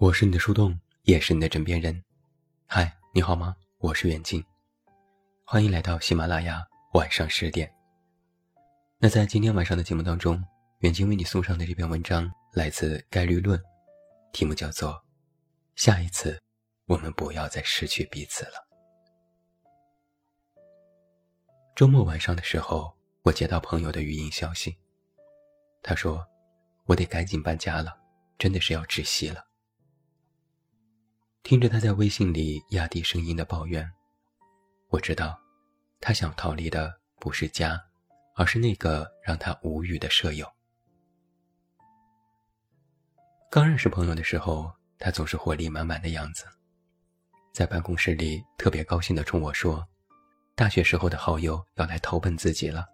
我是你的树洞，也是你的枕边人。嗨，你好吗？我是远近，欢迎来到喜马拉雅晚上十点。那在今天晚上的节目当中，远近为你送上的这篇文章来自概率论，题目叫做《下一次我们不要再失去彼此了》。周末晚上的时候，我接到朋友的语音消息，他说：“我得赶紧搬家了，真的是要窒息了。”听着他在微信里压低声音的抱怨，我知道，他想逃离的不是家，而是那个让他无语的舍友。刚认识朋友的时候，他总是活力满满的样子，在办公室里特别高兴地冲我说：“大学时候的好友要来投奔自己了，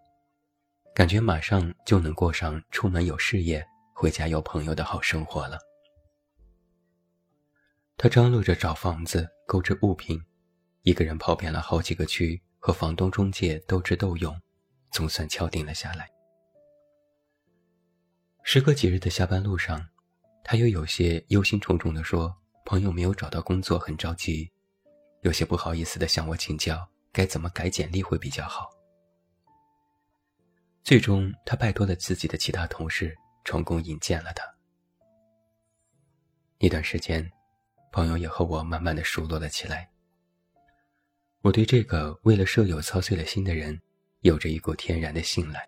感觉马上就能过上出门有事业、回家有朋友的好生活了。”他张罗着找房子、购置物品，一个人跑遍了好几个区，和房东、中介斗智斗勇，总算敲定了下来。时隔几日的下班路上，他又有些忧心忡忡地说：“朋友没有找到工作，很着急。”有些不好意思地向我请教该怎么改简历会比较好。最终，他拜托了自己的其他同事，成功引荐了他。那段时间。朋友也和我慢慢的熟络了起来。我对这个为了舍友操碎了心的人，有着一股天然的信赖。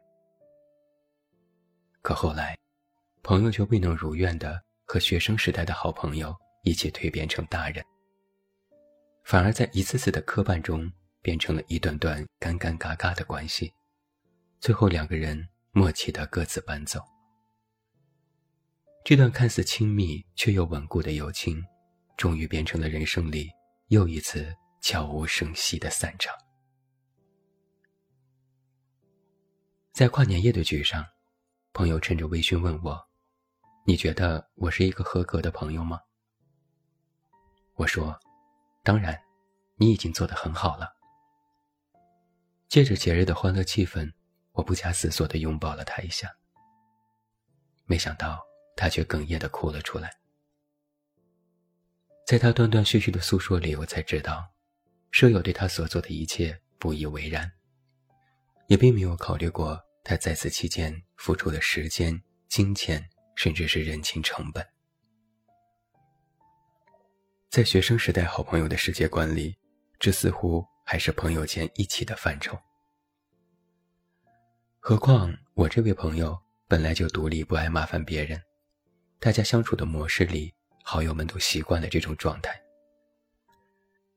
可后来，朋友却未能如愿的和学生时代的好朋友一起蜕变成大人，反而在一次次的磕绊中，变成了一段段尴尴尬尬的关系，最后两个人默契的各自搬走。这段看似亲密却又稳固的友情。终于变成了人生里又一次悄无声息的散场。在跨年夜的局上，朋友趁着微醺问我：“你觉得我是一个合格的朋友吗？”我说：“当然，你已经做得很好了。”借着节日的欢乐气氛，我不假思索地拥抱了他一下。没想到他却哽咽地哭了出来。在他断断续续的诉说里，我才知道，舍友对他所做的一切不以为然，也并没有考虑过他在此期间付出的时间、金钱，甚至是人情成本。在学生时代好朋友的世界观里，这似乎还是朋友间一起的范畴。何况我这位朋友本来就独立，不爱麻烦别人，大家相处的模式里。好友们都习惯了这种状态。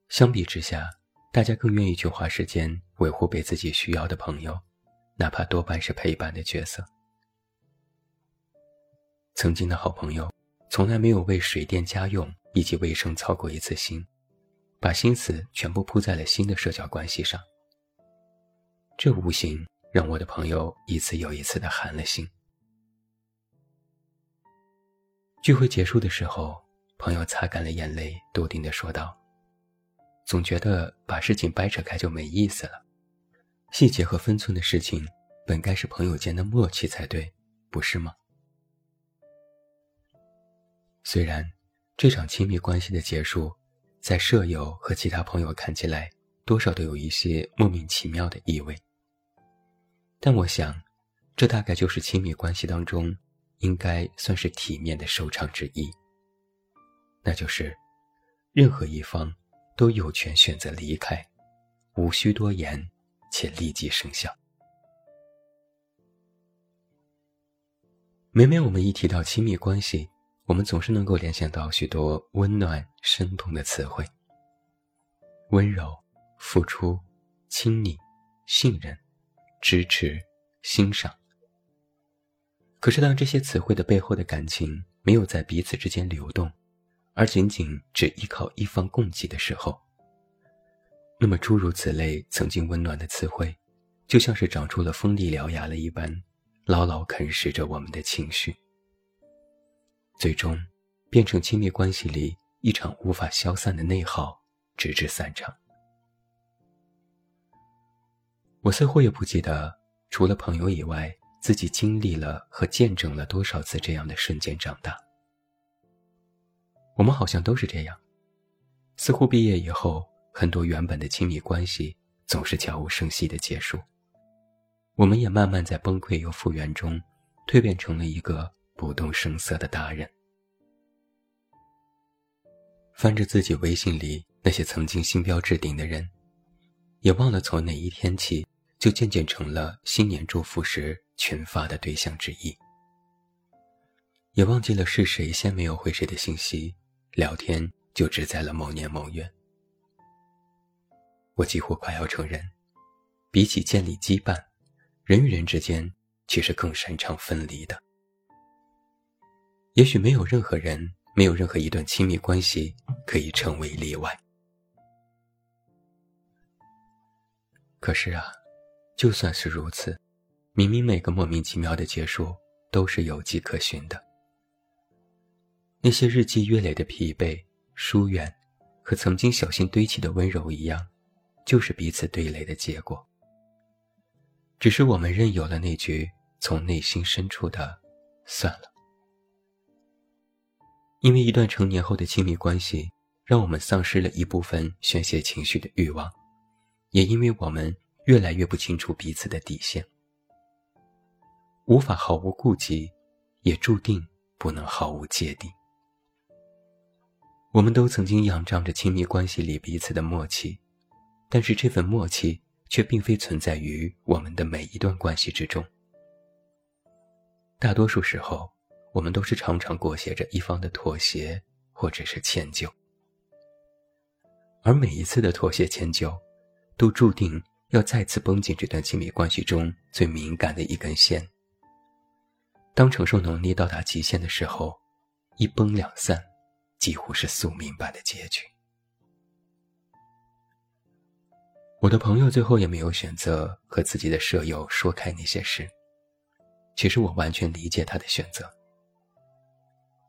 相比之下，大家更愿意去花时间维护被自己需要的朋友，哪怕多半是陪伴的角色。曾经的好朋友，从来没有为水电家用以及卫生操过一次心，把心思全部扑在了新的社交关系上。这无形让我的朋友一次又一次的寒了心。聚会结束的时候，朋友擦干了眼泪，笃定地说道：“总觉得把事情掰扯开就没意思了。细节和分寸的事情，本该是朋友间的默契才对，不是吗？”虽然这场亲密关系的结束，在舍友和其他朋友看起来多少都有一些莫名其妙的意味，但我想，这大概就是亲密关系当中。应该算是体面的收场之一，那就是，任何一方都有权选择离开，无需多言，且立即生效。每每我们一提到亲密关系，我们总是能够联想到许多温暖生动的词汇：温柔、付出、亲昵、信任、支持、欣赏。可是，当这些词汇的背后的感情没有在彼此之间流动，而仅仅只依靠一方供给的时候，那么诸如此类曾经温暖的词汇，就像是长出了锋利獠牙了一般，牢牢啃食着我们的情绪，最终变成亲密关系里一场无法消散的内耗，直至散场。我似乎也不记得，除了朋友以外。自己经历了和见证了多少次这样的瞬间长大？我们好像都是这样，似乎毕业以后，很多原本的亲密关系总是悄无声息的结束。我们也慢慢在崩溃又复原中，蜕变成了一个不动声色的大人。翻着自己微信里那些曾经星标置顶的人，也忘了从哪一天起，就渐渐成了新年祝福时群发的对象之一。也忘记了是谁先没有回谁的信息，聊天就只在了某年某月。我几乎快要承认，比起建立羁绊，人与人之间其实更擅长分离的。也许没有任何人。没有任何一段亲密关系可以成为例外。可是啊，就算是如此，明明每个莫名其妙的结束都是有迹可循的。那些日积月累的疲惫、疏远，和曾经小心堆砌的温柔一样，就是彼此对垒的结果。只是我们任由了那句从内心深处的“算了”。因为一段成年后的亲密关系，让我们丧失了一部分宣泄情绪的欲望，也因为我们越来越不清楚彼此的底线，无法毫无顾忌，也注定不能毫无芥蒂。我们都曾经仰仗着亲密关系里彼此的默契，但是这份默契却并非存在于我们的每一段关系之中。大多数时候。我们都是常常裹挟着一方的妥协或者是迁就，而每一次的妥协迁就，都注定要再次绷紧这段亲密关系中最敏感的一根线。当承受能力到达极限的时候，一崩两散，几乎是宿命般的结局。我的朋友最后也没有选择和自己的舍友说开那些事，其实我完全理解他的选择。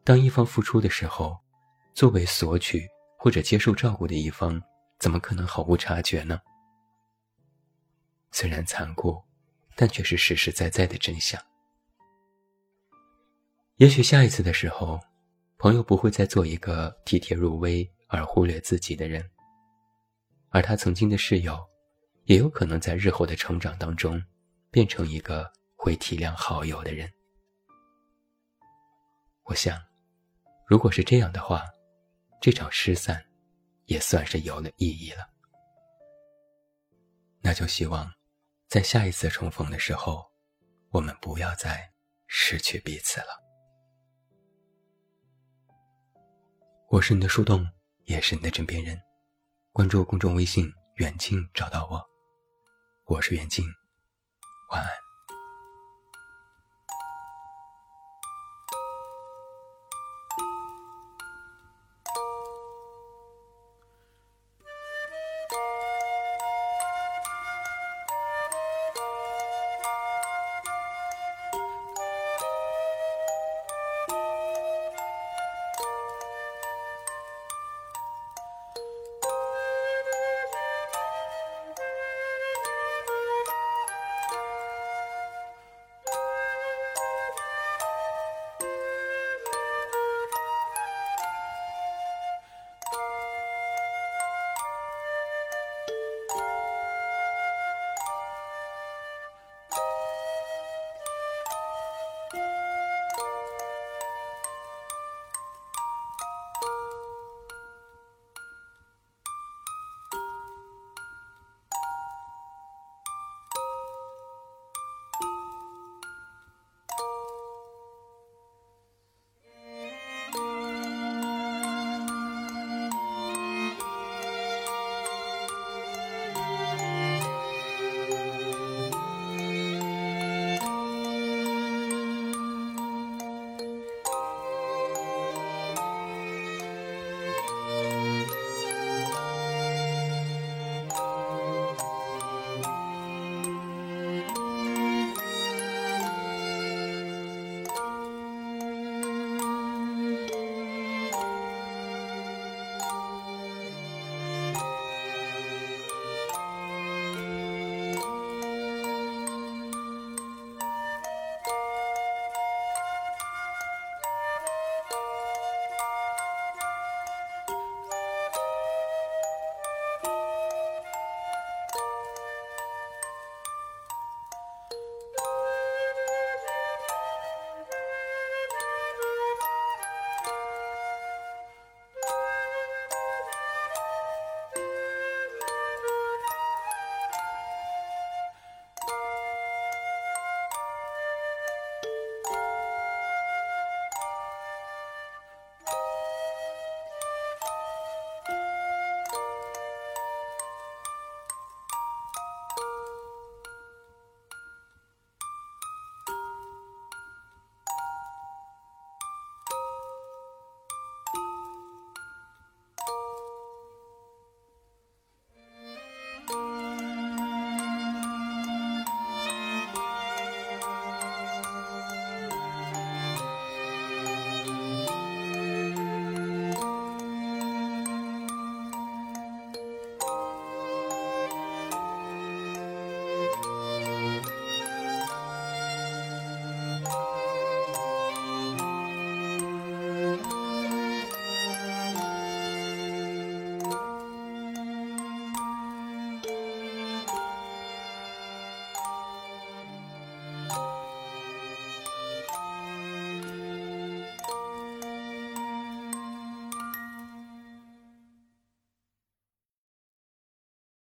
当一方付出的时候，作为索取或者接受照顾的一方，怎么可能毫无察觉呢？虽然残酷，但却是实实在在的真相。也许下一次的时候，朋友不会再做一个体贴入微而忽略自己的人，而他曾经的室友，也有可能在日后的成长当中，变成一个会体谅好友的人。我想。如果是这样的话，这场失散也算是有了意义了。那就希望，在下一次重逢的时候，我们不要再失去彼此了。我是你的树洞，也是你的枕边人。关注公众微信“远近”，找到我。我是远近，晚安。